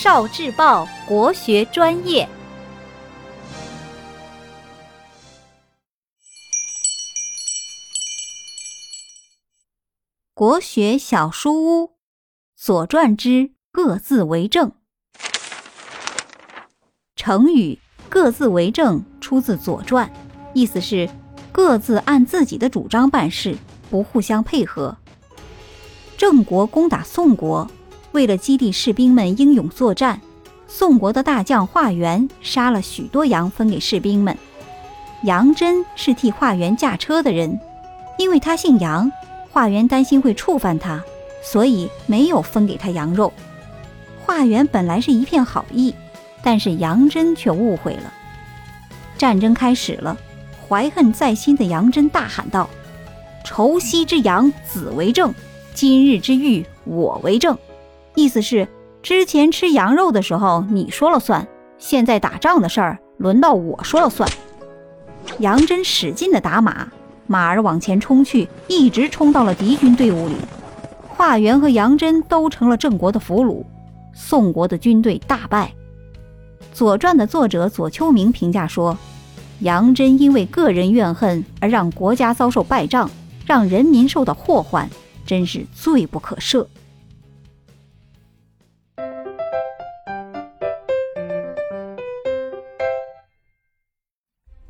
少智报国学专业，国学小书屋，《左传》之各自为政。成语“各自为政”出自《左传》，意思是各自按自己的主张办事，不互相配合。郑国攻打宋国。为了激励士兵们英勇作战，宋国的大将华元杀了许多羊分给士兵们。杨真是替华元驾车的人，因为他姓杨，华元担心会触犯他，所以没有分给他羊肉。华元本来是一片好意，但是杨真却误会了。战争开始了，怀恨在心的杨真大喊道：“仇昔之羊，子为政；今日之玉，我为政。”意思是，之前吃羊肉的时候你说了算，现在打仗的事儿轮到我说了算。杨真使劲的打马，马儿往前冲去，一直冲到了敌军队伍里。华元和杨真都成了郑国的俘虏，宋国的军队大败。《左传》的作者左丘明评价说：“杨真因为个人怨恨而让国家遭受败仗，让人民受到祸患，真是罪不可赦。”